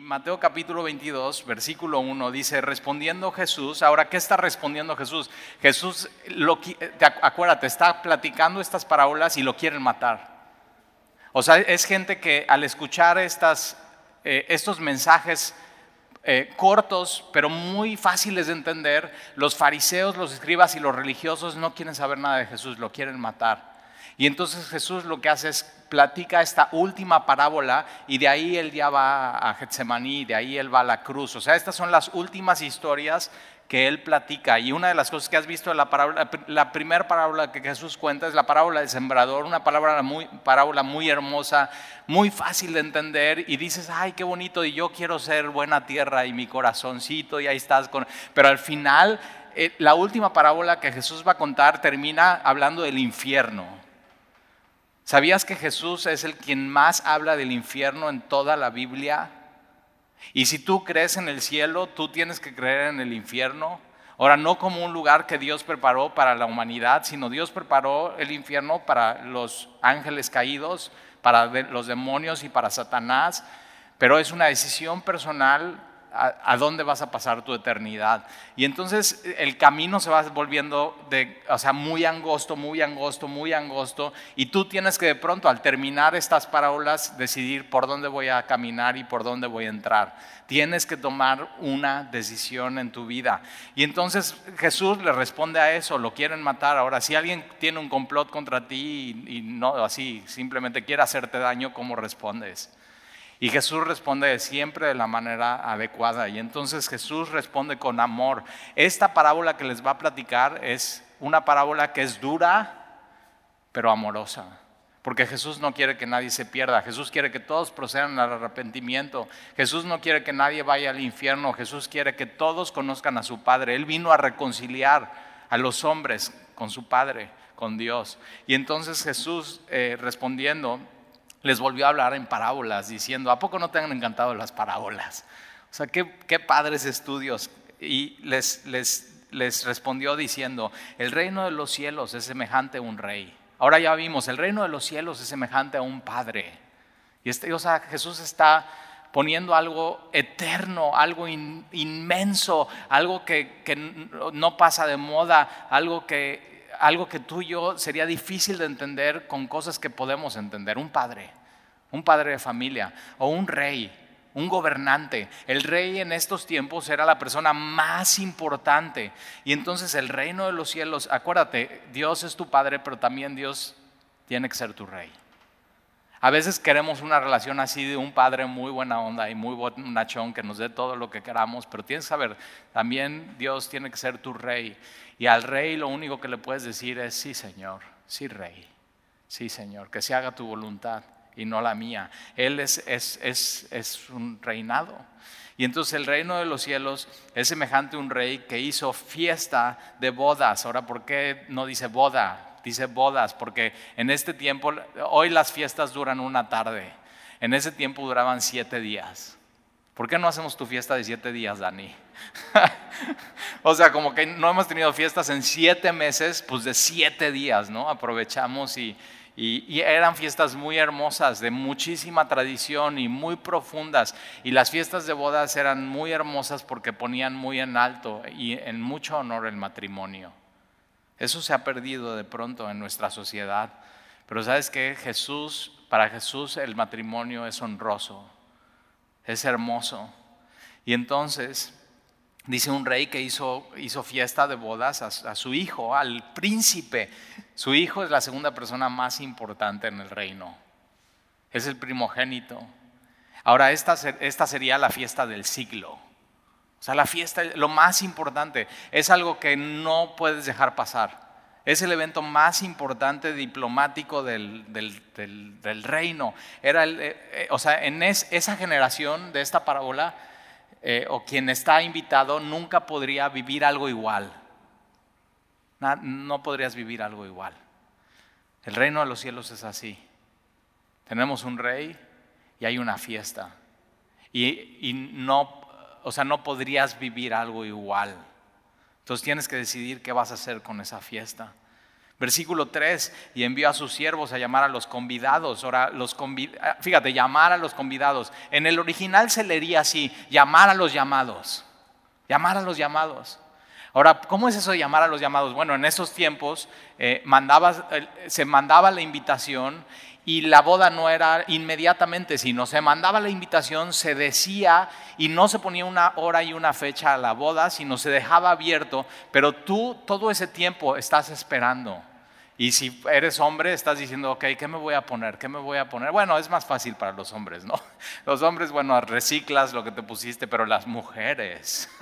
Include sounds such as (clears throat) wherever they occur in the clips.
Mateo capítulo 22, versículo 1 dice, respondiendo Jesús, ahora, ¿qué está respondiendo Jesús? Jesús, lo, acuérdate, está platicando estas parábolas y lo quieren matar. O sea, es gente que al escuchar estas, eh, estos mensajes eh, cortos, pero muy fáciles de entender, los fariseos, los escribas y los religiosos no quieren saber nada de Jesús, lo quieren matar. Y entonces Jesús lo que hace es platica esta última parábola y de ahí él ya va a Getsemaní, de ahí él va a la cruz. O sea, estas son las últimas historias que él platica. Y una de las cosas que has visto la parábola, la primera parábola que Jesús cuenta es la parábola del sembrador, una parábola muy, parábola muy hermosa, muy fácil de entender. Y dices, ay, qué bonito, y yo quiero ser buena tierra y mi corazoncito, y ahí estás con. Pero al final, eh, la última parábola que Jesús va a contar termina hablando del infierno. ¿Sabías que Jesús es el quien más habla del infierno en toda la Biblia? Y si tú crees en el cielo, tú tienes que creer en el infierno. Ahora, no como un lugar que Dios preparó para la humanidad, sino Dios preparó el infierno para los ángeles caídos, para los demonios y para Satanás. Pero es una decisión personal a, dónde vas a pasar tu eternidad. Y entonces el camino se va volviendo de, o sea, muy angosto, muy angosto, muy angosto, y tú tienes que de pronto al terminar estas parábolas decidir por dónde voy a caminar y por dónde voy a entrar. Tienes que tomar una decisión en tu vida. Y entonces Jesús le responde a eso, lo quieren matar. Ahora, si alguien tiene un complot contra ti y, y no así, simplemente quiere hacerte daño, ¿cómo respondes? Y Jesús responde siempre de la manera adecuada. Y entonces Jesús responde con amor. Esta parábola que les va a platicar es una parábola que es dura, pero amorosa. Porque Jesús no quiere que nadie se pierda. Jesús quiere que todos procedan al arrepentimiento. Jesús no quiere que nadie vaya al infierno. Jesús quiere que todos conozcan a su Padre. Él vino a reconciliar a los hombres con su Padre, con Dios. Y entonces Jesús eh, respondiendo les volvió a hablar en parábolas, diciendo, ¿a poco no te han encantado las parábolas? O sea, qué, padres estudios. Y les, respondió diciendo, el reino de los cielos es semejante a un rey. Ahora ya vimos, el reino de los cielos es semejante a un padre. Y este, o sea, Jesús está poniendo algo eterno, algo inmenso, algo que, que, no pasa de moda, algo que algo que tú y yo sería difícil de entender con cosas que podemos entender. Un padre, un padre de familia o un rey, un gobernante. El rey en estos tiempos era la persona más importante. Y entonces el reino de los cielos, acuérdate, Dios es tu padre, pero también Dios tiene que ser tu rey. A veces queremos una relación así de un padre muy buena onda y muy bonachón que nos dé todo lo que queramos, pero tienes que saber, también Dios tiene que ser tu rey. Y al rey lo único que le puedes decir es, sí Señor, sí rey, sí Señor, que se haga tu voluntad y no la mía. Él es, es, es, es un reinado. Y entonces el reino de los cielos es semejante a un rey que hizo fiesta de bodas. Ahora, ¿por qué no dice boda? dice bodas, porque en este tiempo, hoy las fiestas duran una tarde, en ese tiempo duraban siete días. ¿Por qué no hacemos tu fiesta de siete días, Dani? (laughs) o sea, como que no hemos tenido fiestas en siete meses, pues de siete días, ¿no? Aprovechamos y, y, eran fiestas muy hermosas, de muchísima tradición y muy profundas. Y las fiestas de bodas eran muy hermosas porque ponían muy en alto y en mucho honor el matrimonio. Eso se ha perdido de pronto en nuestra sociedad. Pero sabes que Jesús, para Jesús el matrimonio es honroso, es hermoso. Y entonces dice un rey que hizo, hizo fiesta de bodas a, su hijo, al príncipe. Su hijo es la segunda persona más importante en el reino. Es el primogénito. Ahora, esta, esta sería la fiesta del siglo. O sea, la fiesta, lo más importante, es algo que no puedes dejar pasar. Es el evento más importante diplomático del, reino. Era el, eh, eh, o sea, en esa generación de esta parábola, eh, o quien está invitado, nunca podría vivir algo igual. no podrías vivir algo igual. El reino de los cielos es así. Tenemos un rey y hay una fiesta. Y, y no o sea, no podrías vivir algo igual. Entonces tienes que decidir qué vas a hacer con esa fiesta. Versículo 3, y envió a sus siervos a llamar a los convidados. Ahora, los ah, fíjate, llamar a los convidados. En el original se leería así, llamar a los llamados. Llamar a los llamados. Ahora, ¿cómo es eso de llamar a los llamados? Bueno, en esos tiempos eh, eh, se mandaba la invitación y la boda no era inmediatamente, sino se mandaba la invitación, se decía y no se ponía una hora y una fecha a la boda, sino se dejaba abierto, pero tú todo ese tiempo estás esperando. Y si eres hombre, estás diciendo, ok, ¿qué me voy a poner? ¿Qué me voy a poner? Bueno, es más fácil para los hombres, ¿no? (laughs) Los hombres, bueno, reciclas lo que te pusiste, pero las mujeres. (laughs)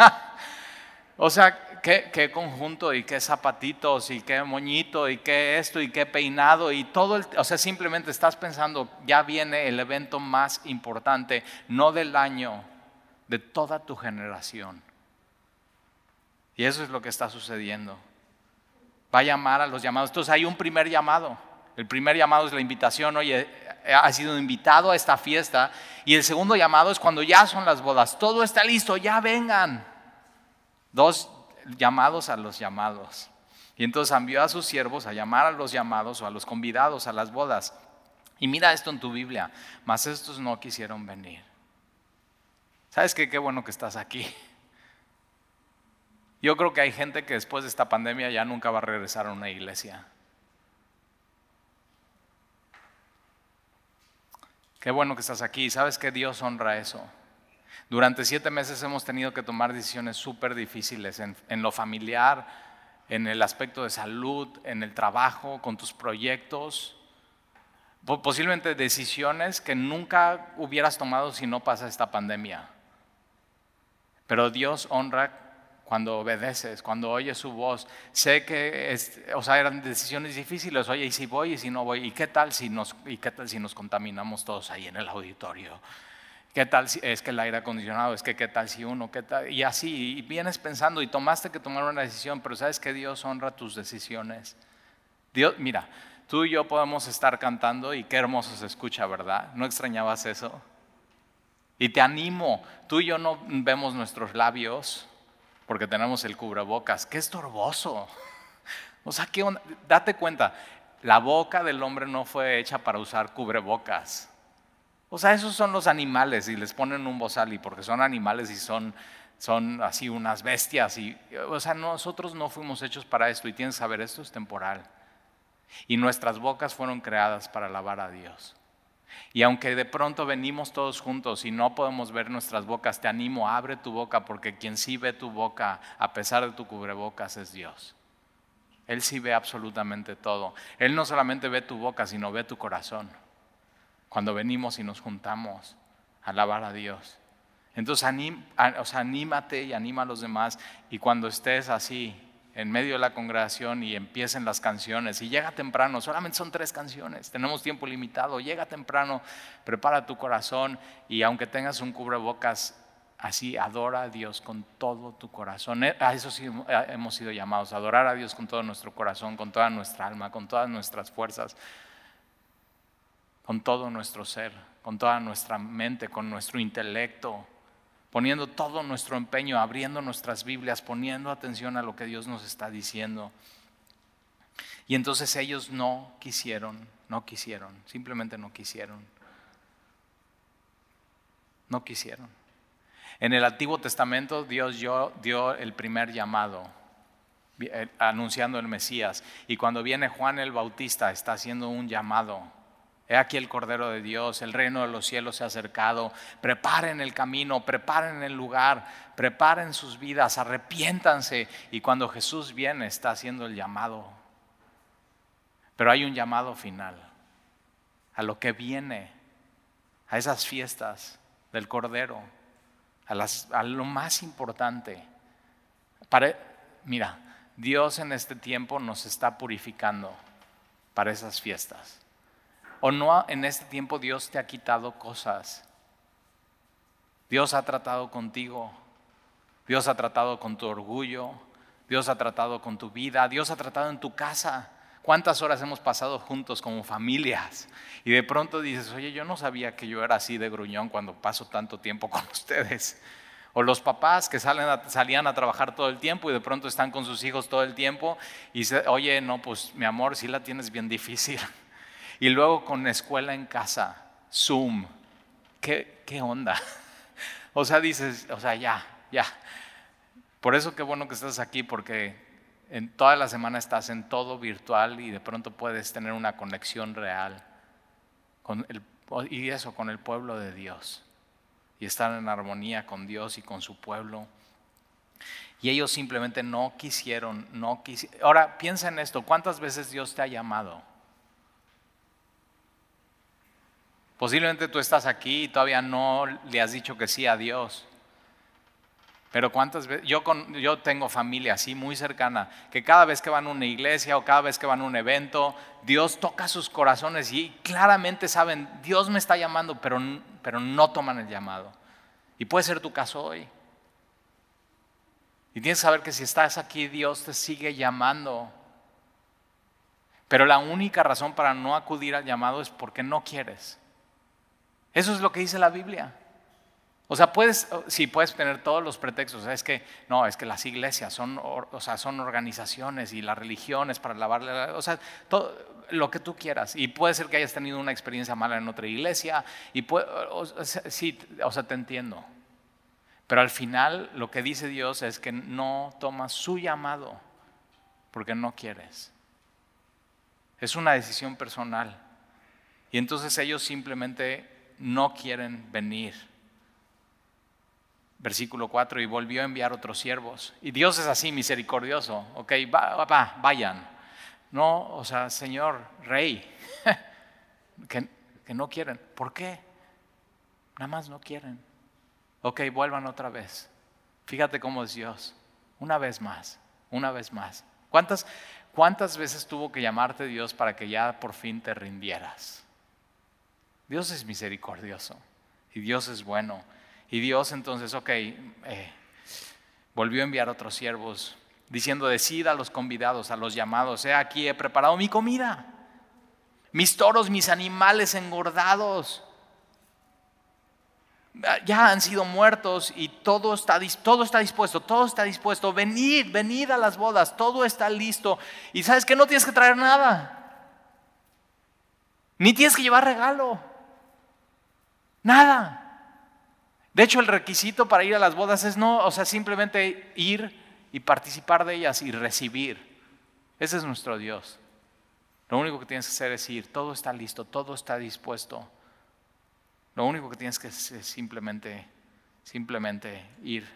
O sea, ¿qué, conjunto y qué zapatitos y qué moñito y qué esto y qué peinado y todo, o sea, simplemente estás pensando, ya viene el evento más importante, no del año, de toda tu generación. Y eso es lo que está sucediendo. Va a llamar a los llamados. Entonces hay un primer llamado. El primer llamado es la invitación, oye, ha sido invitado a esta fiesta. Y el segundo llamado es cuando ya son las bodas. Todo está listo, ya vengan. Dos llamados a los llamados. Y entonces envió a sus siervos a llamar a los llamados o a los convidados a las bodas. Y mira esto en tu Biblia, mas estos no quisieron venir. ¿Sabes qué? Qué bueno que estás aquí. Yo creo que hay gente que después de esta pandemia ya nunca va a regresar a una iglesia. Qué bueno que estás aquí. ¿Sabes que Dios honra eso? Durante siete meses hemos tenido que tomar decisiones súper difíciles en, lo familiar, en el aspecto de salud, en el trabajo, con tus proyectos. Posiblemente decisiones que nunca hubieras tomado si no pasa esta pandemia. Pero Dios honra cuando obedeces, cuando oyes su voz. Sé que o sea, eran decisiones difíciles. Oye, ¿y si voy y si no voy? ¿Y qué tal si nos, y qué tal si nos contaminamos todos ahí en el auditorio? ¿Qué tal si es que el aire acondicionado? Es que qué tal si uno, qué tal? Y así, y vienes pensando y tomaste que tomar una decisión, pero sabes que Dios honra tus decisiones. Dios, mira, tú y yo podemos estar cantando y qué hermoso se escucha, ¿verdad? ¿No extrañabas eso? Y te animo, tú y yo no vemos nuestros labios porque tenemos el cubrebocas. Qué estorboso. O sea, ¿qué date cuenta, la boca del hombre no fue hecha para usar cubrebocas. O sea, esos son los animales y les ponen un bozal y porque son animales y son, son así unas bestias. Y, o sea, nosotros no fuimos hechos para esto y tienes que saber, esto es temporal. Y nuestras bocas fueron creadas para alabar a Dios. Y aunque de pronto venimos todos juntos y no podemos ver nuestras bocas, te animo, abre tu boca porque quien sí ve tu boca, a pesar de tu cubrebocas, es Dios. Él sí ve absolutamente todo. Él no solamente ve tu boca, sino ve tu corazón cuando venimos y nos juntamos a alabar a Dios. Entonces anímate y anima a los demás y cuando estés así en medio de la congregación y empiecen las canciones. Y llega temprano, solamente son tres canciones, tenemos tiempo limitado, llega temprano, prepara tu corazón y aunque tengas un cubrebocas así, adora a Dios con todo tu corazón. Eh, a eso sí hemos sido llamados, adorar a Dios con todo nuestro corazón, con toda nuestra alma, con todas nuestras fuerzas con todo nuestro ser, con toda nuestra mente, con nuestro intelecto, poniendo todo nuestro empeño, abriendo nuestras Biblias, poniendo atención a lo que Dios nos está diciendo. Y entonces ellos no quisieron, no quisieron, simplemente no quisieron. No quisieron. En el Antiguo Testamento Dios dio el primer llamado eh, anunciando el Mesías. Y cuando viene Juan el Bautista está haciendo un llamado He aquí el Cordero de Dios, el reino de los cielos se ha acercado. Preparen el camino, preparen el lugar, preparen sus vidas, arrepiéntanse. Y cuando Jesús viene está haciendo el llamado. Pero hay un llamado final a lo que viene, a esas fiestas del Cordero, a, lo más importante. mira, Dios en este tiempo nos está purificando para esas fiestas. ¿O no en este tiempo Dios te ha quitado cosas? Dios ha tratado contigo. Dios ha tratado con tu orgullo. Dios ha tratado con tu vida. Dios ha tratado en tu casa. ¿Cuántas horas hemos pasado juntos como familias? Y de pronto dices, oye, yo no sabía que yo era así de gruñón cuando paso tanto tiempo con (laughs) ustedes. O los papás que salían a trabajar todo el tiempo y de pronto están con sus hijos todo el tiempo y se, oye, no, pues mi amor, sí la tienes bien difícil. Y luego con escuela en casa, Zoom, ¿qué, qué onda? (laughs) O sea, dices, o sea, ya, ya. Por eso qué bueno que estás aquí, porque en toda la semana estás en todo virtual y de pronto puedes tener una conexión real con el, y eso con el pueblo de Dios y estar en armonía con Dios y con su pueblo. Y ellos simplemente no quisieron, no quisieron. Ahora piensa en esto, ¿cuántas veces Dios te ha llamado? Posiblemente tú estás aquí y todavía no le has dicho que sí a Dios. Pero cuántas veces, yo, tengo familia así muy cercana, que cada vez que van a una iglesia o cada vez que van a un evento, Dios toca sus corazones y claramente saben, Dios me está llamando, pero, pero no toman el llamado. Y puede ser tu caso hoy. Y tienes que saber que si estás aquí, Dios te sigue llamando. Pero la única razón para no acudir al llamado es porque no quieres. Eso es lo que dice la Biblia. O sea, puedes, sí, puedes tener todos los pretextos. Es que, no, es que las iglesias son, o sea, son organizaciones y las religiones para lavarle, o sea, todo, lo que tú quieras. Y puede ser que hayas tenido una experiencia mala en otra iglesia. Y puede, sí, o sea, te entiendo. Pero al final lo que dice Dios es que no tomas su llamado porque no quieres. Es una decisión personal. Y entonces ellos simplemente no quieren venir Versículo 4, y volvió a enviar otros siervos. Y Dios es así, misericordioso. Ok, va, vayan. No, o sea, Señor, Rey, (laughs) que, que no quieren. ¿Por qué? Nada más no quieren. Ok, vuelvan otra vez. Fíjate cómo es Dios. Una vez más, una vez más. ¿Cuántas, ¿Cuántas veces tuvo que llamarte Dios para que ya por fin te rindieras? Dios es misericordioso y Dios es bueno. Y Dios entonces, ok, eh, volvió a enviar otros siervos diciendo, decida a los convidados, a los llamados, he aquí he preparado mi comida, mis toros, mis animales engordados, ya han sido muertos y todo está, todo está dispuesto, todo está dispuesto, venid, venid a las bodas, todo está listo. Y sabes que no tienes que traer nada, ni tienes que llevar regalo, nada. De hecho, el requisito para ir a las bodas es no, o sea, simplemente ir y participar de ellas y recibir. Ese es nuestro Dios. Lo único que tienes que hacer es ir, todo está listo, todo está dispuesto. Lo único que tienes que hacer es simplemente, simplemente ir.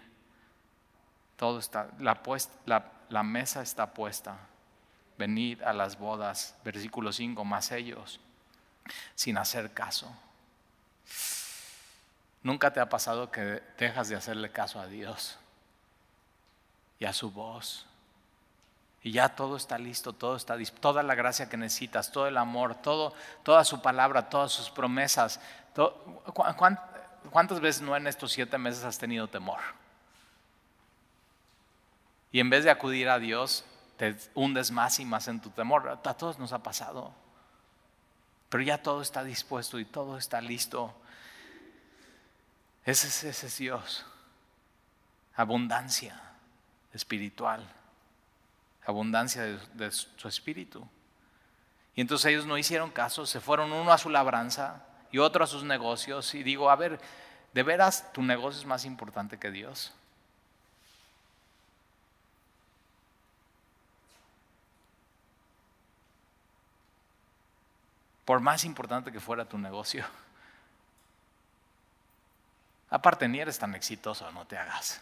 Todo está, la, la, la mesa está puesta. Venid a las bodas, versículo 5, más ellos, sin hacer caso. ¿Nunca te ha pasado que dejas de hacerle caso a Dios y a su voz? Y ya todo está listo, todo está toda la gracia que necesitas, todo el amor, todo, toda su palabra, todas sus promesas. ¿Cuántas veces no en estos siete meses has tenido temor? Y en vez de acudir a Dios, te hundes más y más en tu temor. A todos nos ha pasado. Pero ya todo está dispuesto y todo está listo. Ese, es Dios. Abundancia espiritual. Abundancia de, su espíritu. Y entonces ellos no hicieron caso, se fueron uno a su labranza y otro a sus negocios. Y digo, a ver, ¿de veras tu negocio es más importante que Dios? Por más importante que fuera tu negocio. Aparte, ni eres tan exitoso, no te hagas.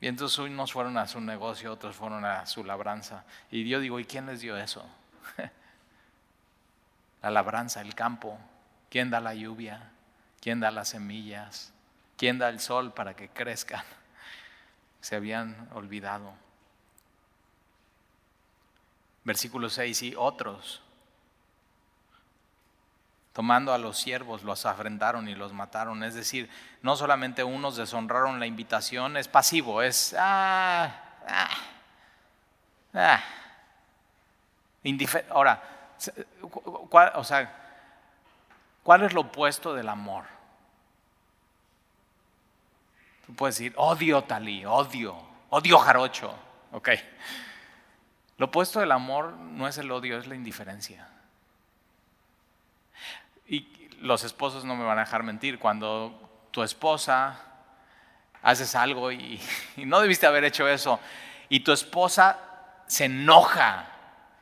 Y entonces unos fueron a su negocio, otros fueron a su labranza. Y yo digo, ¿y quién les dio eso? (laughs) la labranza, el campo. ¿Quién da la lluvia? ¿Quién da las semillas? ¿Quién da el sol para que crezcan? (laughs) Se habían olvidado. Versículo 6, y otros Tomando a los siervos, los afrentaron y los mataron. Es decir, no solamente unos deshonraron la invitación, es pasivo, es... Ah, ah, ah. Ahora, o sea, ¿Cuál es lo opuesto del amor? Tú puedes decir, odio talí, odio, odio jarocho. Ok. Lo opuesto del amor no es el odio, es la indiferencia. Y los esposos no me van a dejar mentir. Cuando tu esposa haces algo y, (laughs) no debiste haber hecho eso, y tu esposa se enoja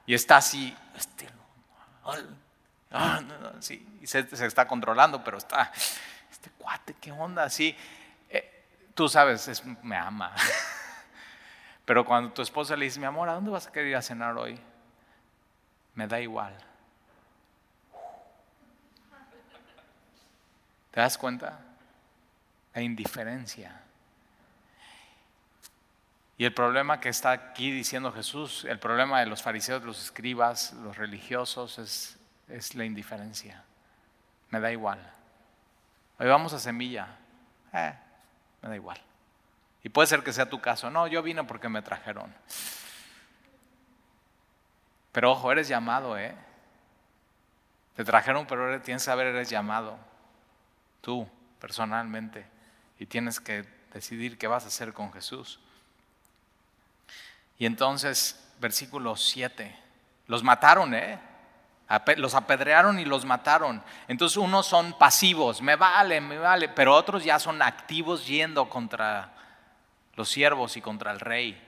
y está así, este, ah, y se, está controlando, pero está, este cuate, ¿qué onda? Así, eh, tú sabes, me ama. (laughs) Pero cuando tu esposa le dice, mi amor, ¿a dónde vas a querer ir a cenar hoy? Me da igual. ¿Te das cuenta? La indiferencia. Y el problema que está aquí diciendo Jesús, el problema de los fariseos, los escribas, los religiosos, es, es la indiferencia. Me da igual. Hoy vamos a semilla. Eh, me da igual. Y puede ser que sea tu caso. No, yo vine porque me trajeron. Pero ojo, eres llamado, ¿eh? Te trajeron, pero tienes que saber, eres llamado. Tú, personalmente. Y tienes que decidir qué vas a hacer con Jesús. Y entonces, versículo 7. Los mataron, ¿eh? Los apedrearon y los mataron. Entonces unos son pasivos, me vale, me vale, pero otros ya son activos yendo contra los siervos y contra el rey.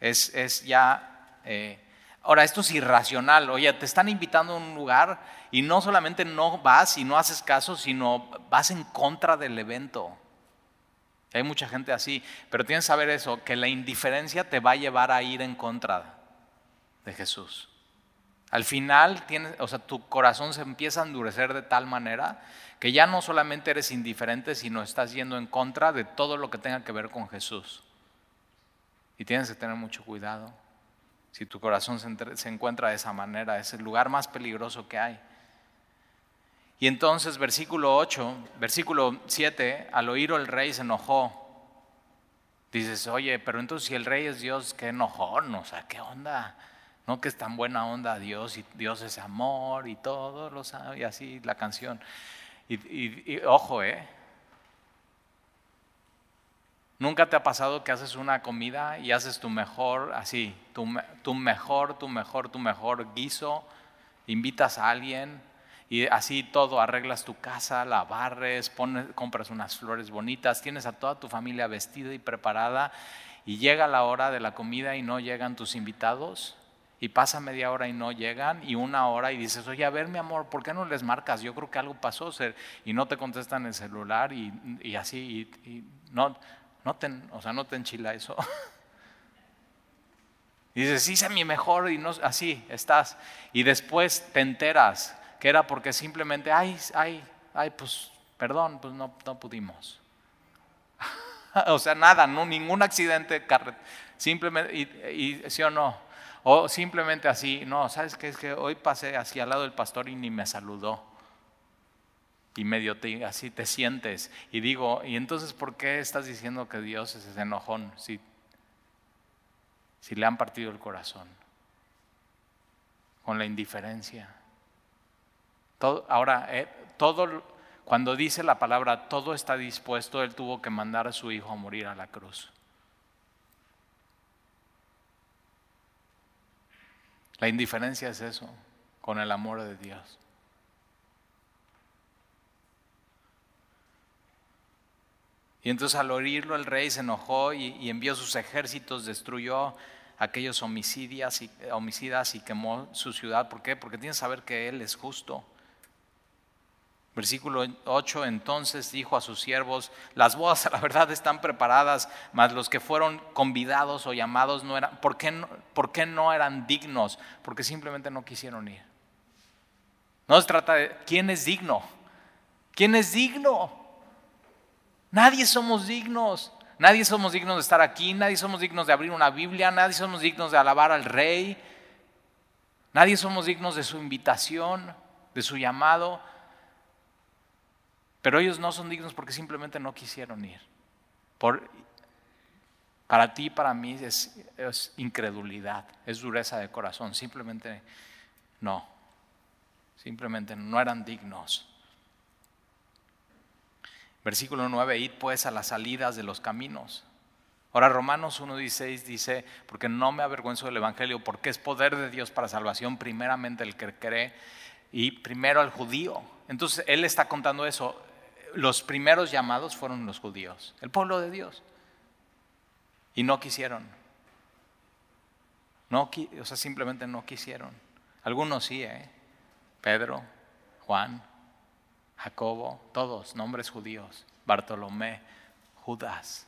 Es, es ya... Eh, ahora, esto es irracional. Oye, te están invitando a un lugar y no solamente no vas y no haces caso, sino vas en contra del evento. Hay mucha gente así, pero tienes que saber eso, que la indiferencia te va a llevar a ir en contra de Jesús. Al final, o sea, tu corazón se empieza a endurecer de tal manera que ya no solamente eres indiferente, sino estás yendo en contra de todo lo que tenga que ver con Jesús. Y tienes que tener mucho cuidado. Si tu corazón se, encuentra de esa manera, es el lugar más peligroso que hay. Y entonces, versículo 8, versículo 7, al oírlo el rey se enojó. Dices, oye, pero entonces si el rey es Dios, qué enojón, o sea, qué onda. No que es tan buena onda Dios y Dios es amor y todo lo sabe, y así la canción. Y, ojo, ¿eh? ¿Nunca te ha pasado que haces una comida y haces tu mejor, así, tu, mejor, tu mejor, tu mejor guiso, invitas a alguien y así todo, arreglas tu casa, la barres, pones, compras unas flores bonitas, tienes a toda tu familia vestida y preparada y llega la hora de la comida y no llegan tus invitados? y pasa media hora y no llegan y una hora y dices, oye, a ver mi amor, ¿por qué no les marcas? Yo creo que algo pasó y no te contestan el celular y, así, y, no, no te, o sea, no te enchila eso. (laughs) dices, hice mi mejor y no, así estás. Y después te enteras que era porque simplemente, ay, ay, ay, pues, perdón, pues no, no pudimos. (laughs) o sea, nada, no, ningún accidente, simplemente, y, y sí o no, o simplemente así, no, ¿sabes qué? Es que hoy pasé así al lado del pastor y ni me saludó. Y medio te, así te sientes. Y digo, ¿y entonces por qué estás diciendo que Dios es ese enojón si, si le han partido el corazón? Con la indiferencia. Todo, ahora, eh, todo, cuando dice la palabra todo está dispuesto, Él tuvo que mandar a su hijo a morir a la cruz. La indiferencia es eso, con el amor de Dios. Y entonces al oírlo el rey se enojó y, envió sus ejércitos, destruyó aquellos homicidas y, homicidas y quemó su ciudad. ¿Por qué? Porque tiene que saber que Él es justo. Versículo 8, entonces dijo a sus siervos, las bodas a (laughs) la verdad están preparadas, mas los que fueron convidados o llamados no eran, ¿por qué ¿por qué no eran dignos? Porque simplemente no quisieron ir. No se trata de quién es digno, quién es digno. Nadie somos dignos, nadie somos dignos de estar aquí, nadie somos dignos de abrir una Biblia, nadie somos dignos de alabar al rey, nadie somos dignos de su invitación, de su llamado. Pero ellos no son dignos porque simplemente no quisieron ir. Por, para ti para mí es, es incredulidad, es dureza de corazón, simplemente no. Simplemente no eran dignos. Versículo 9, id pues a las salidas de los caminos. Ahora Romanos 1.16 dice, porque no me avergüenzo del Evangelio, porque es poder de Dios para salvación, primeramente el que cree y primero al judío. Entonces él está contando eso. Los primeros llamados fueron los judíos, el pueblo de Dios. Y no quisieron. No, o sea, simplemente no quisieron. Algunos sí, ¿eh? Pedro, Juan, Jacobo, todos nombres judíos, Bartolomé, Judas,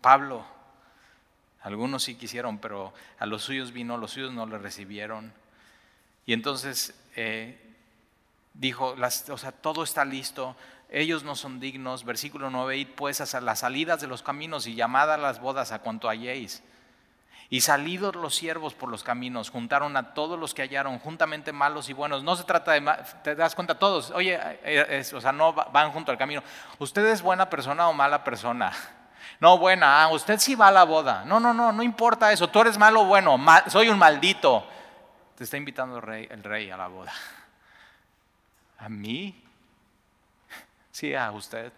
Pablo, algunos sí quisieron, pero a los suyos vino, los suyos no le recibieron. Y entonces eh, dijo, o sea, todo está listo, ellos no son dignos, versículo 9, id pues a las salidas de los caminos y llamad a las bodas a cuanto halléis. Y salidos los siervos por los caminos, juntaron a todos los que hallaron, juntamente malos y buenos. No se trata de, te das cuenta todos, oye, eh, o sea, no van junto al camino. ¿Usted es buena persona o mala persona? (laughs) No, buena, ah, usted sí va a la boda. No, no, no, no importa eso. Tú eres malo o bueno, soy un maldito. Te está invitando el rey, el rey a la boda. (laughs) ¿A mí? (laughs) Sí, a usted.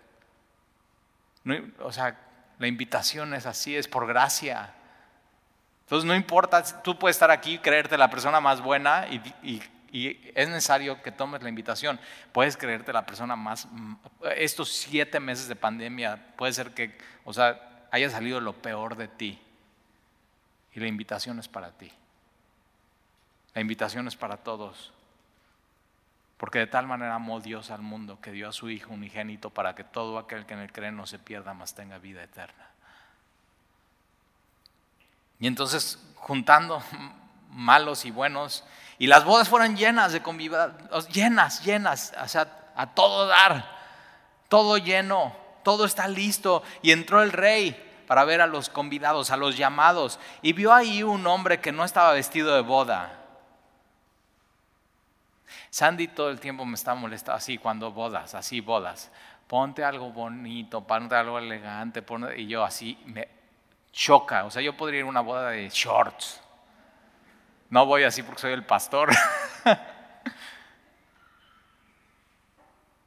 o sea, la invitación es así, es por gracia. Entonces no importa, tú puedes estar aquí, creerte la persona más buena y, es necesario que tomes la invitación. Puedes creerte la persona más... Estos siete meses de pandemia puede ser que, o sea, haya salido lo peor de ti. Y la invitación es para ti. La invitación es para todos. Porque de tal manera amó Dios al mundo que dio a su Hijo unigénito para que todo aquel que en él cree no se pierda, mas tenga vida eterna. Y entonces, juntando (laughs) malos y buenos, y las bodas fueron llenas de convidados, llenas, llenas, o sea, a todo dar, todo lleno, todo está listo. Y entró el rey para ver a los convidados, a los llamados, y vio ahí un hombre que no estaba vestido de boda. Sandy todo el tiempo me está molestando así cuando bodas, así bodas. Ponte algo bonito, ponte algo elegante, y yo así me, choca. O sea, yo podría ir a una boda de shorts. No voy así porque soy el pastor. (laughs)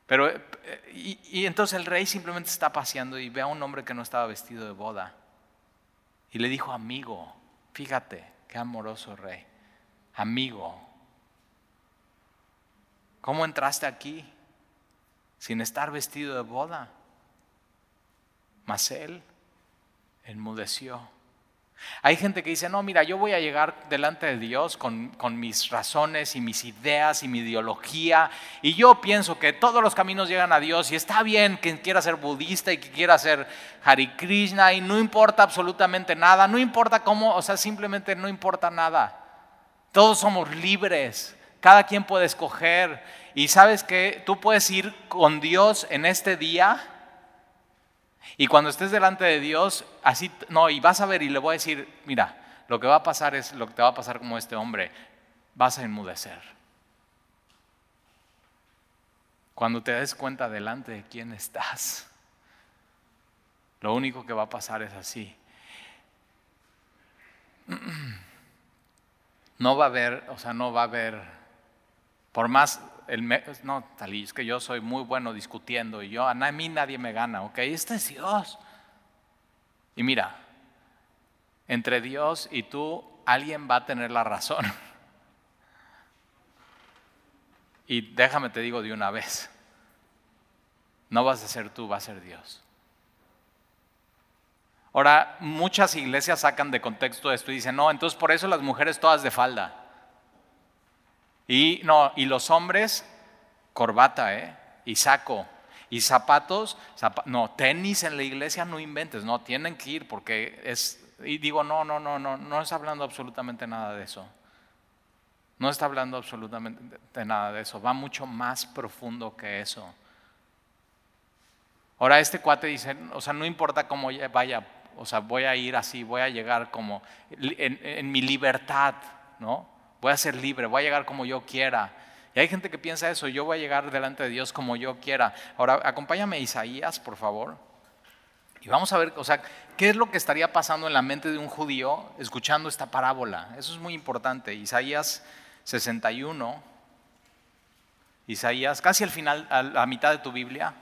Pero, eh, y, entonces el rey simplemente está paseando y ve a un hombre que no estaba vestido de boda. Y le dijo, amigo, fíjate, qué amoroso rey. Amigo, ¿cómo entraste aquí sin estar vestido de boda? Mas él enmudeció. Hay gente que dice, no, mira, yo voy a llegar delante de Dios con, mis razones y mis ideas y mi ideología, y yo pienso que todos los caminos llegan a Dios, y está bien que quiera ser budista y que quiera ser Hari Krishna, y no importa absolutamente nada, no importa cómo, o sea, simplemente no importa nada. Todos somos libres, cada quien puede escoger, y sabes que tú puedes ir con Dios en este día y cuando estés delante de Dios, así, no, y vas a ver y le voy a decir, mira, lo que va a pasar es lo que te va a pasar como este hombre, vas a enmudecer. Cuando te des cuenta delante de quién estás, lo único que va a pasar es así. (clears throat) No va a haber, o sea, no va a haber, por más no, Talí, es que yo soy muy bueno discutiendo y yo, a mí nadie me gana, ok, este es Dios. Y mira, entre Dios y tú, alguien va a tener la razón. Y déjame te digo de una vez, no vas a ser tú, va a ser Dios. Ahora, muchas iglesias sacan de contexto esto y dicen, no, entonces por eso las mujeres todas de falda. Y no, y los hombres, corbata, ¿eh? Y saco. Y zapatos, no, tenis en la iglesia no inventes, no, tienen que ir porque es, y digo, no, no, no, no, no está hablando absolutamente nada de eso. No está hablando absolutamente nada de eso, va mucho más profundo que eso. Ahora este cuate dice, o sea, no importa cómo vaya, o sea, voy a ir así, voy a llegar como en mi libertad, ¿no? Voy a ser libre, voy a llegar como yo quiera. Y hay gente que piensa eso, yo voy a llegar delante de Dios como yo quiera. Ahora, acompáñame a Isaías, por favor. Y vamos a ver, o sea, ¿qué es lo que estaría pasando en la mente de un judío escuchando esta parábola? Eso es muy importante. Isaías 61. Isaías, casi al final, a la mitad de tu Biblia.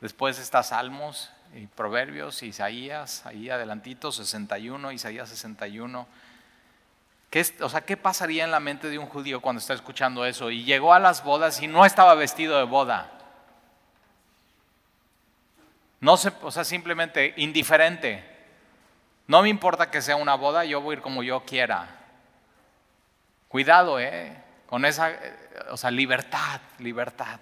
Después está Salmos y Proverbios, Isaías, ahí adelantito, 61, Isaías 61. ¿Qué, o sea, ¿qué pasaría en la mente de un judío cuando está escuchando eso? Y llegó a las bodas y no estaba vestido de boda. No se, o sea, simplemente indiferente. No me importa que sea una boda, yo voy a ir como yo quiera. Cuidado, ¿eh? Con esa, eh, o sea, libertad, libertad.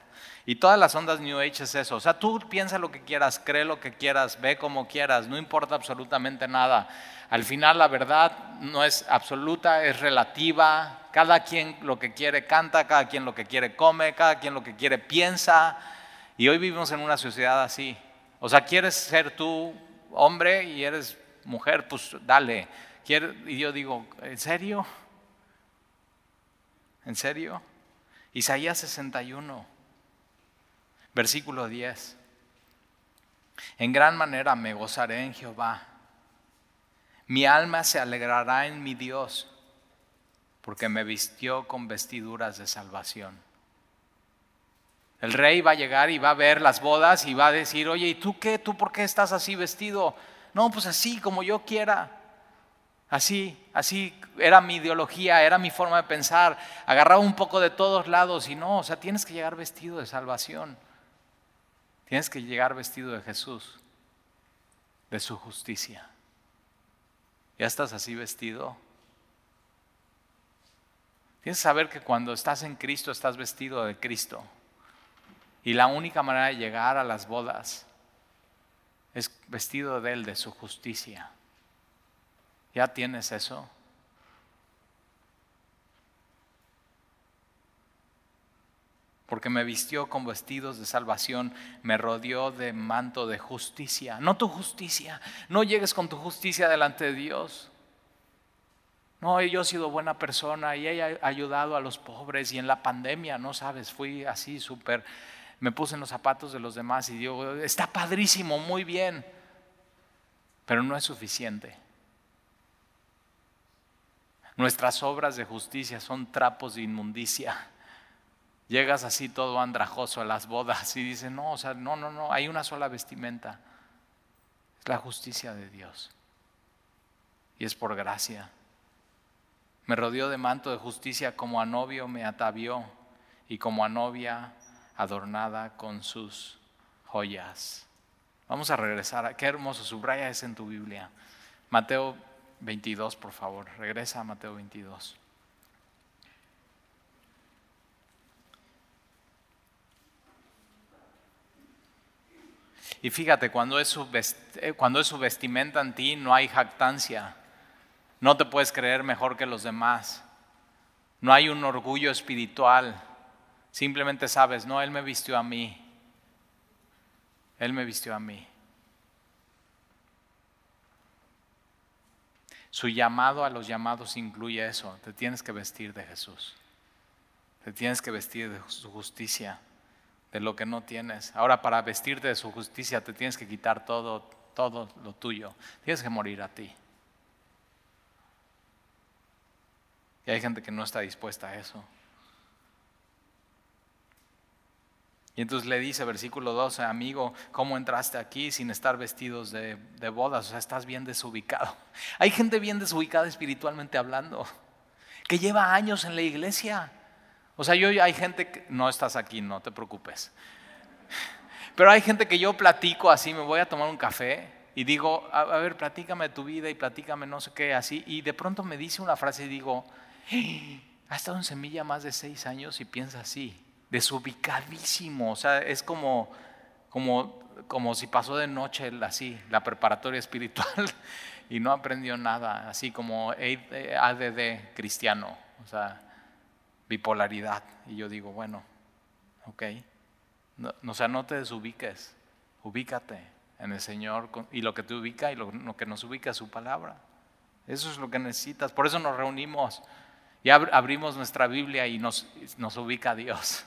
Y todas las ondas New Age es eso. O sea, tú piensa lo que quieras, cree lo que quieras, ve como quieras, no importa absolutamente nada. Al final la verdad no es absoluta, es relativa. Cada quien lo que quiere canta, cada quien lo que quiere come, cada quien lo que quiere piensa. Y hoy vivimos en una sociedad así. O sea, quieres ser tú hombre y eres mujer, pues dale. Y yo digo, ¿en serio? ¿En serio? Isaías 61, versículo 10. En gran manera me gozaré en Jehová mi alma se alegrará en mi Dios, porque me vistió con vestiduras de salvación. El rey va a llegar y va a ver las bodas y va a decir, oye, ¿y tú qué? ¿Tú por qué estás así vestido? No, pues así, como yo quiera. Así, así era mi ideología, era mi forma de pensar. Agarraba un poco de todos lados y no, o sea, tienes que llegar vestido de salvación. Tienes que llegar vestido de Jesús, de su justicia. ¿Ya estás así vestido? Tienes que saber que cuando estás en Cristo estás vestido de Cristo. Y la única manera de llegar a las bodas es vestido de Él, de su justicia. ¿Ya tienes eso? Porque me vistió con vestidos de salvación, me rodeó de manto de justicia. No tu justicia, no llegues con tu justicia delante de Dios. No, yo he sido buena persona y he ayudado a los pobres y en la pandemia, no sabes, fui así súper, me puse en los zapatos de los demás y digo, está padrísimo, muy bien, pero no es suficiente. Nuestras obras de justicia son trapos de inmundicia Llegas así todo andrajoso a las bodas y dices, no, o sea, no, no, no, hay una sola vestimenta. Es la justicia de Dios. Y es por gracia. Me rodeó de manto de justicia como a novio me atavió y como a novia adornada con sus joyas. Vamos a regresar. Qué hermoso, subraya es en tu Biblia. Mateo 22, por favor. Regresa a Mateo 22. Y fíjate, cuando es, su eh, cuando es su vestimenta en ti, no hay jactancia. No te puedes creer mejor que los demás. No hay un orgullo espiritual. Simplemente sabes, no, Él me vistió a mí. Él me vistió a mí. Su llamado a los llamados incluye eso. Te tienes que vestir de Jesús. Te tienes que vestir de su justicia de lo que no tienes. Ahora para vestirte de su justicia te tienes que quitar todo, todo lo tuyo. Tienes que morir a ti. Y hay gente que no está dispuesta a eso. Y entonces le dice, versículo 12, amigo, ¿cómo entraste aquí sin estar vestidos de, de bodas? O sea, estás bien desubicado. Hay gente bien desubicada espiritualmente hablando, que lleva años en la iglesia o sea, yo hay gente que no estás aquí, no te preocupes. Pero hay gente que yo platico así, me voy a tomar un café y digo, a, ver, platícame de tu vida y platícame no sé qué, así. Y de pronto me dice una frase y digo, ha estado en semilla más de seis años y piensa así, desubicadísimo. O sea, es como, como, como si pasó de noche así, la preparatoria espiritual (laughs) y no aprendió nada, así como ADD cristiano. O sea, bipolaridad. Y yo digo, bueno, ok. No, o sea, no te desubiques, ubícate en el Señor y lo que te ubica y lo, que nos ubica es su palabra. Eso es lo que necesitas. Por eso nos reunimos y abrimos nuestra Biblia y nos, nos ubica Dios.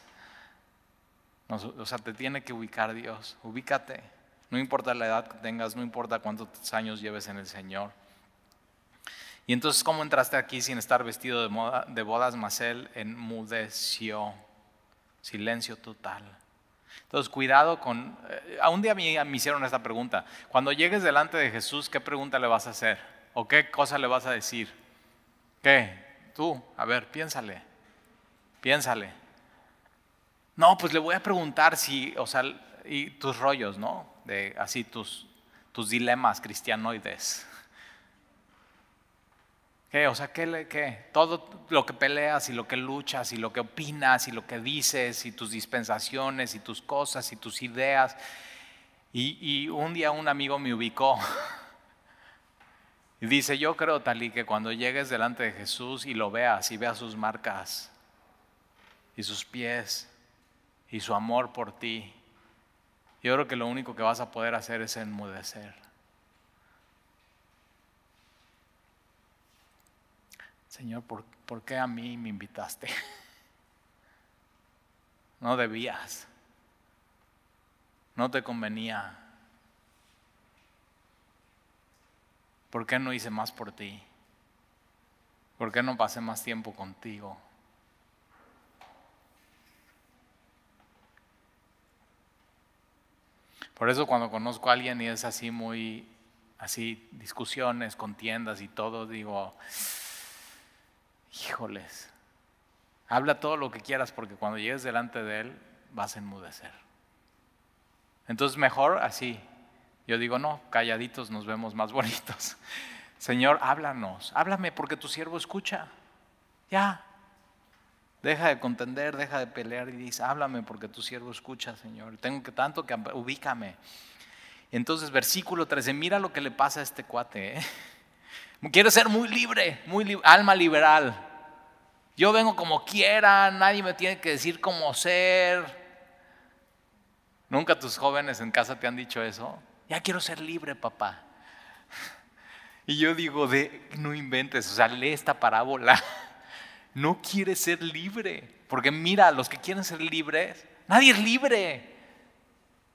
o sea, te tiene que ubicar Dios. Ubícate. No importa la edad que tengas, no importa cuántos años lleves en el Señor. Y entonces, ¿cómo entraste aquí sin estar vestido de, moda, de bodas? Mas él enmudeció. Silencio total. Entonces, cuidado con... Eh, a un día me, me hicieron esta pregunta. Cuando llegues delante de Jesús, ¿qué pregunta le vas a hacer? ¿O qué cosa le vas a decir? ¿Qué? Tú, a ver, piénsale. Piénsale. No, pues le voy a preguntar si, o sea, y tus rollos, ¿no? De así tus, tus dilemas cristianoides. ¿Qué? O sea, ¿qué. Todo lo que peleas y lo que luchas y lo que opinas y lo que dices y tus dispensaciones y tus cosas y tus ideas. Y, y un día un amigo me ubicó (laughs) y dice, yo creo, Talí, que cuando llegues delante de Jesús y lo veas y veas sus marcas y sus pies y su amor por ti, yo creo que lo único que vas a poder hacer es enmudecer. Señor, ¿por, ¿por qué a mí me invitaste? (laughs) No debías. No te convenía. ¿Por qué no hice más por ti? ¿Por qué no pasé más tiempo contigo? Por eso cuando conozco a alguien y es así muy, así, discusiones, contiendas y todo, digo, híjoles, habla todo lo que quieras porque cuando llegues delante de Él vas a enmudecer. Entonces mejor así. Yo digo, no, calladitos nos vemos más bonitos. (laughs) Señor, háblanos, háblame porque tu siervo escucha. Ya. Deja de contender, deja de pelear y dice, háblame porque tu siervo escucha, Señor. Tengo que tanto que ubícame. Entonces, versículo 13, mira lo que le pasa a este cuate. ¿eh? Quiere ser muy libre, muy alma liberal. Yo vengo como quiera, nadie me tiene que decir cómo ser. ¿Nunca tus jóvenes en casa te han dicho eso? Ya quiero ser libre, papá. (laughs) Y yo digo, de, no inventes, o sea, lee esta parábola. (laughs) No quiere ser libre, porque mira, los que quieren ser libres, nadie es libre.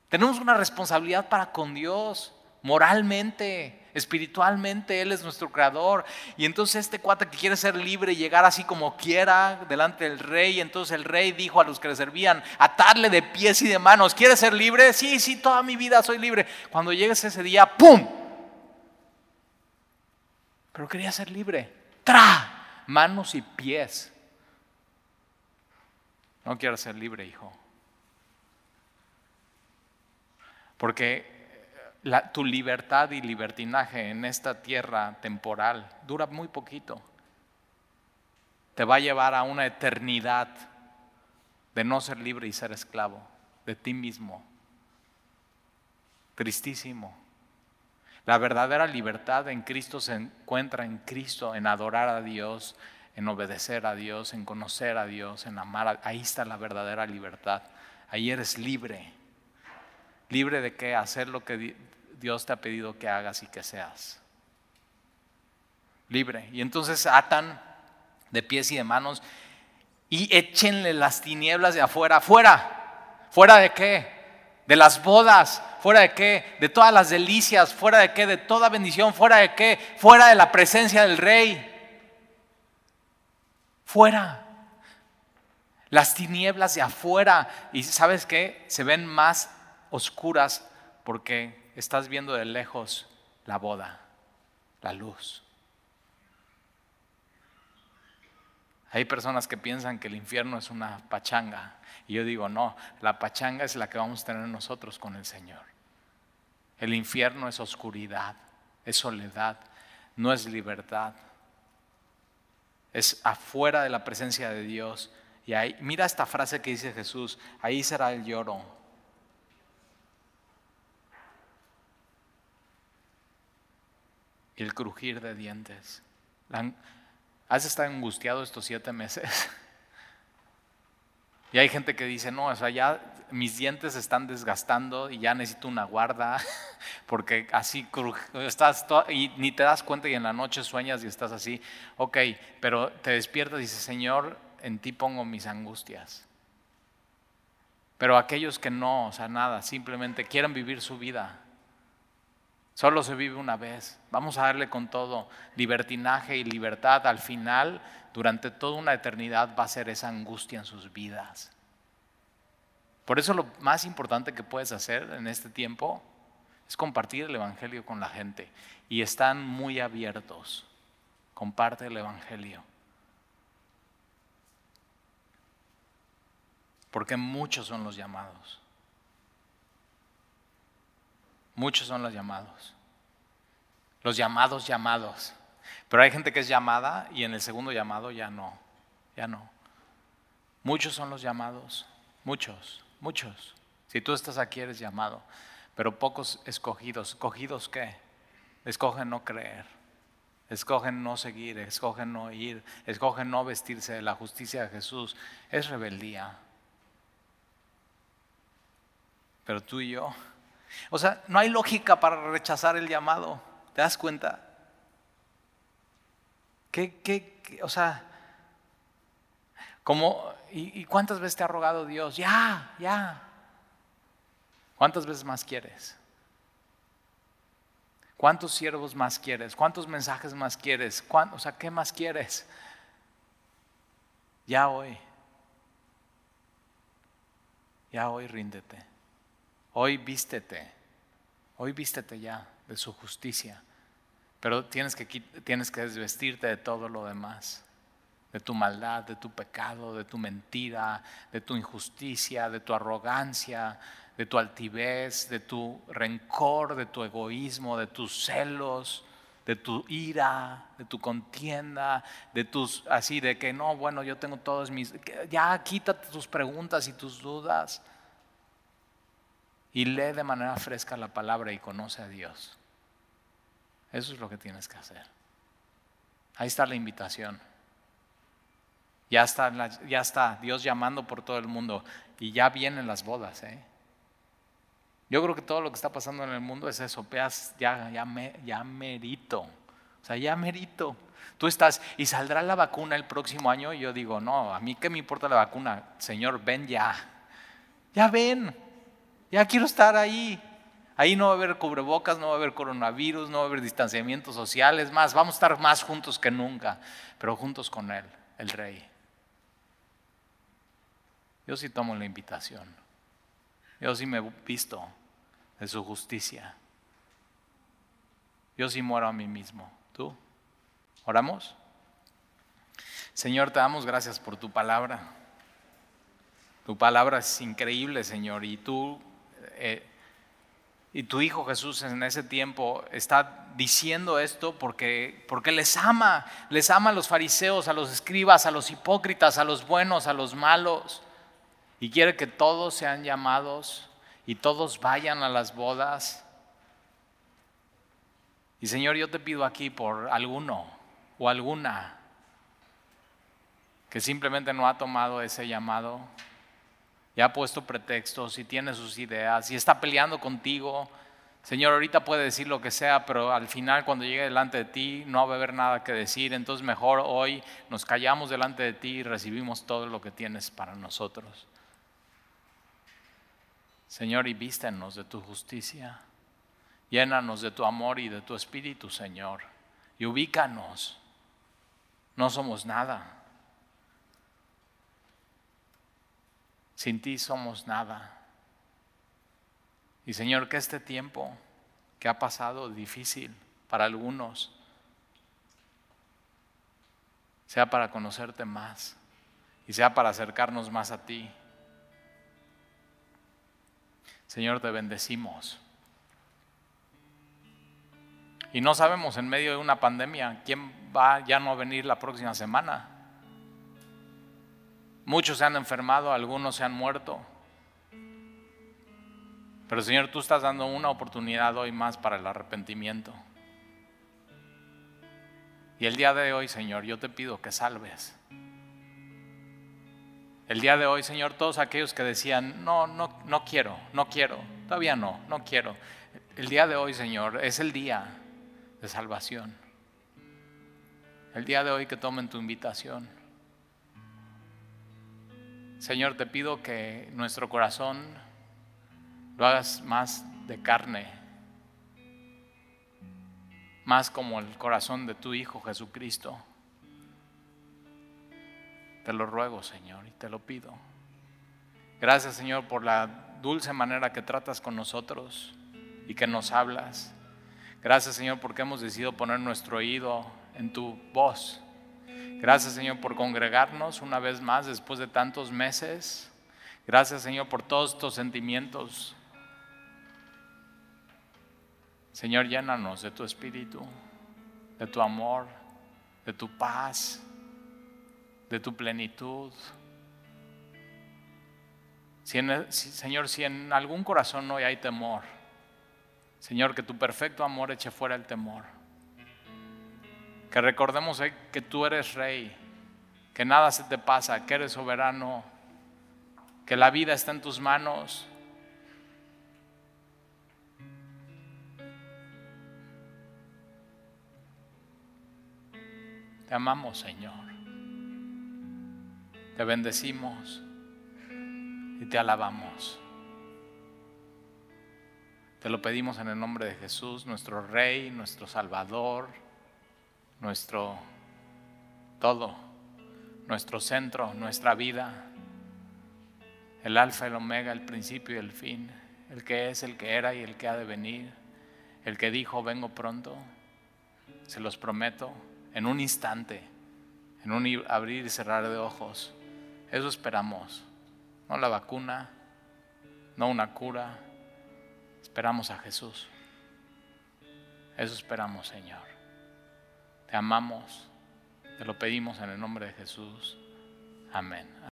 Tenemos una responsabilidad para con Dios, moralmente, espiritualmente, Él es nuestro creador. Y entonces este cuate que quiere ser libre y llegar así como quiera delante del rey, entonces el rey dijo a los que le servían, atarle de pies y de manos, ¿quieres ser libre? Sí, sí, toda mi vida soy libre. Cuando llegues ese día, ¡pum! Pero quería ser libre. ¡Tra! Manos y pies. No quiero ser libre, hijo. Porque tu libertad y libertinaje en esta tierra temporal dura muy poquito. Te va a llevar a una eternidad de no ser libre y ser esclavo de ti mismo. Tristísimo. La verdadera libertad en Cristo se encuentra en Cristo, en adorar a Dios, en obedecer a Dios, en conocer a Dios, en amar. A... Ahí está la verdadera libertad. Ahí eres libre. Libre de qué? Hacer lo que Dios te ha pedido que hagas y que seas. Libre. Y entonces atan de pies y de manos y échenle las tinieblas de afuera. ¿Fuera? ¿Fuera de qué? De las bodas. ¿Fuera de qué? De todas las delicias. ¿Fuera de qué? De toda bendición. ¿Fuera de qué? Fuera de la presencia del rey. Fuera. Las tinieblas de afuera. Y sabes qué? Se ven más oscuras porque estás viendo de lejos la boda, la luz. Hay personas que piensan que el infierno es una pachanga. Y yo digo, no, la pachanga es la que vamos a tener nosotros con el Señor. El infierno es oscuridad, es soledad, no es libertad. Es afuera de la presencia de Dios. Y ahí, mira esta frase que dice Jesús, ahí será el lloro, y el crujir de dientes. ¿Has estado angustiado estos siete meses? (laughs) Y hay gente que dice, no, o sea, ya mis dientes están desgastando y ya necesito una guarda, (laughs) porque así estás y ni te das cuenta y en la noche sueñas y estás así. Ok, pero te despiertas y dices, Señor, en ti pongo mis angustias. Pero aquellos que no, o sea, nada, simplemente quieren vivir su vida, Solo se vive una vez. Vamos a darle con todo. Libertinaje y libertad al final, durante toda una eternidad, va a ser esa angustia en sus vidas. Por eso lo más importante que puedes hacer en este tiempo es compartir el Evangelio con la gente. Y están muy abiertos. Comparte el Evangelio. Porque muchos son los llamados. Muchos son los llamados. Los llamados llamados. Pero hay gente que es llamada y en el segundo llamado ya no. Ya no. Muchos son los llamados. Muchos, muchos. Si tú estás aquí eres llamado. Pero pocos escogidos. ¿Escogidos qué? Escogen no creer. Escogen no seguir, escogen no ir, escogen no vestirse de la justicia de Jesús. Es rebeldía. Pero tú y yo, o sea, no hay lógica para rechazar el llamado. ¿Te das cuenta? ¿Qué, qué, o sea, como, y, cuántas veces te ha rogado Dios? Ya, ya. ¿Cuántas veces más quieres? ¿Cuántos siervos más quieres? ¿Cuántos mensajes más quieres? O sea, ¿qué más quieres? Ya hoy. Ya hoy ríndete. Hoy vístete. Hoy vístete ya de su justicia. Pero tienes que, tienes que desvestirte de todo lo demás. De tu maldad, de tu pecado, de tu mentira, de tu injusticia, de tu arrogancia, de tu altivez, de tu rencor, de tu egoísmo, de tus celos, de tu ira, de tu contienda, de tus así de que no, bueno, yo tengo todos mis ya quítate tus preguntas y tus dudas y lee de manera fresca la palabra y conoce a Dios. Eso es lo que tienes que hacer. Ahí está la invitación. Ya está, ya está Dios llamando por todo el mundo y ya vienen las bodas. ¿eh? Yo creo que todo lo que está pasando en el mundo es eso, ya, ya, me, ya merito. O sea, ya merito. Tú estás, y saldrá la vacuna el próximo año, yo digo, no, a mí qué me importa la vacuna, Señor, ven ya. Ya ven. Ya quiero estar ahí. Ahí no va a haber cubrebocas, no va a haber coronavirus, no va a haber distanciamientos sociales, más, vamos a estar más juntos que nunca, pero juntos con Él, el Rey. Yo sí tomo la invitación. Yo sí me visto de su justicia. Yo sí muero a mí mismo. ¿Tú? ¿Oramos? Señor, te damos gracias por tu palabra. Tu palabra es increíble, Señor, y tú eh, y tu Hijo Jesús en ese tiempo está diciendo esto porque, porque les ama, les ama a los fariseos, a los escribas, a los hipócritas, a los buenos, a los malos. Y quiere que todos sean llamados y todos vayan a las bodas. Y Señor, yo te pido aquí por alguno o alguna que simplemente no ha tomado ese llamado ya ha puesto pretextos y tiene sus ideas y está peleando contigo. Señor, ahorita puede decir lo que sea, pero al final cuando llegue delante de ti no va a haber nada que decir. Entonces mejor hoy nos callamos delante de ti y recibimos todo lo que tienes para nosotros. Señor, y vístenos de tu justicia. Llénanos de tu amor y de tu espíritu, Señor. Y ubícanos. No somos nada. Sin ti somos nada. Y Señor, que este tiempo que ha pasado difícil para algunos sea para conocerte más y sea para acercarnos más a ti. Señor, te bendecimos. Y no sabemos en medio de una pandemia quién va ya no a venir la próxima semana. Muchos se han enfermado, algunos se han muerto. Pero Señor, tú estás dando una oportunidad hoy más para el arrepentimiento. Y el día de hoy, Señor, yo te pido que salves. El día de hoy, Señor, todos aquellos que decían, no, no, no quiero, no quiero, todavía no, no quiero. El día de hoy, Señor, es el día de salvación. El día de hoy que tomen tu invitación. Señor, te pido que nuestro corazón lo hagas más de carne, más como el corazón de tu Hijo Jesucristo. Te lo ruego, Señor, y te lo pido. Gracias Señor por la dulce manera que tratas con nosotros y que nos hablas. Gracias Señor porque hemos decidido poner nuestro oído en tu voz. Gracias Señor por congregarnos una vez más después de tantos meses. Gracias Señor por todos estos sentimientos. Señor, llénanos de tu espíritu, de tu amor, de tu paz, de tu plenitud. Señor, si en algún corazón hoy hay temor, Señor, que tu perfecto amor eche fuera el temor. Que recordemos que tú eres rey, que nada se te pasa, que eres soberano, que la vida está en tus manos. Te amamos, Señor. Te bendecimos y te alabamos. Te lo pedimos en el nombre de Jesús, nuestro Rey, nuestro Salvador, nuestro todo, nuestro centro, nuestra vida, el alfa, el omega, el principio y el fin, el que es, el que era y el que ha de venir, el que dijo, vengo pronto, se los prometo, en un instante, en un abrir y cerrar de ojos. Eso esperamos, no la vacuna, no una cura Esperamos a Jesús. Eso esperamos, Señor. Te amamos. Te lo pedimos en el nombre de Jesús. Amén.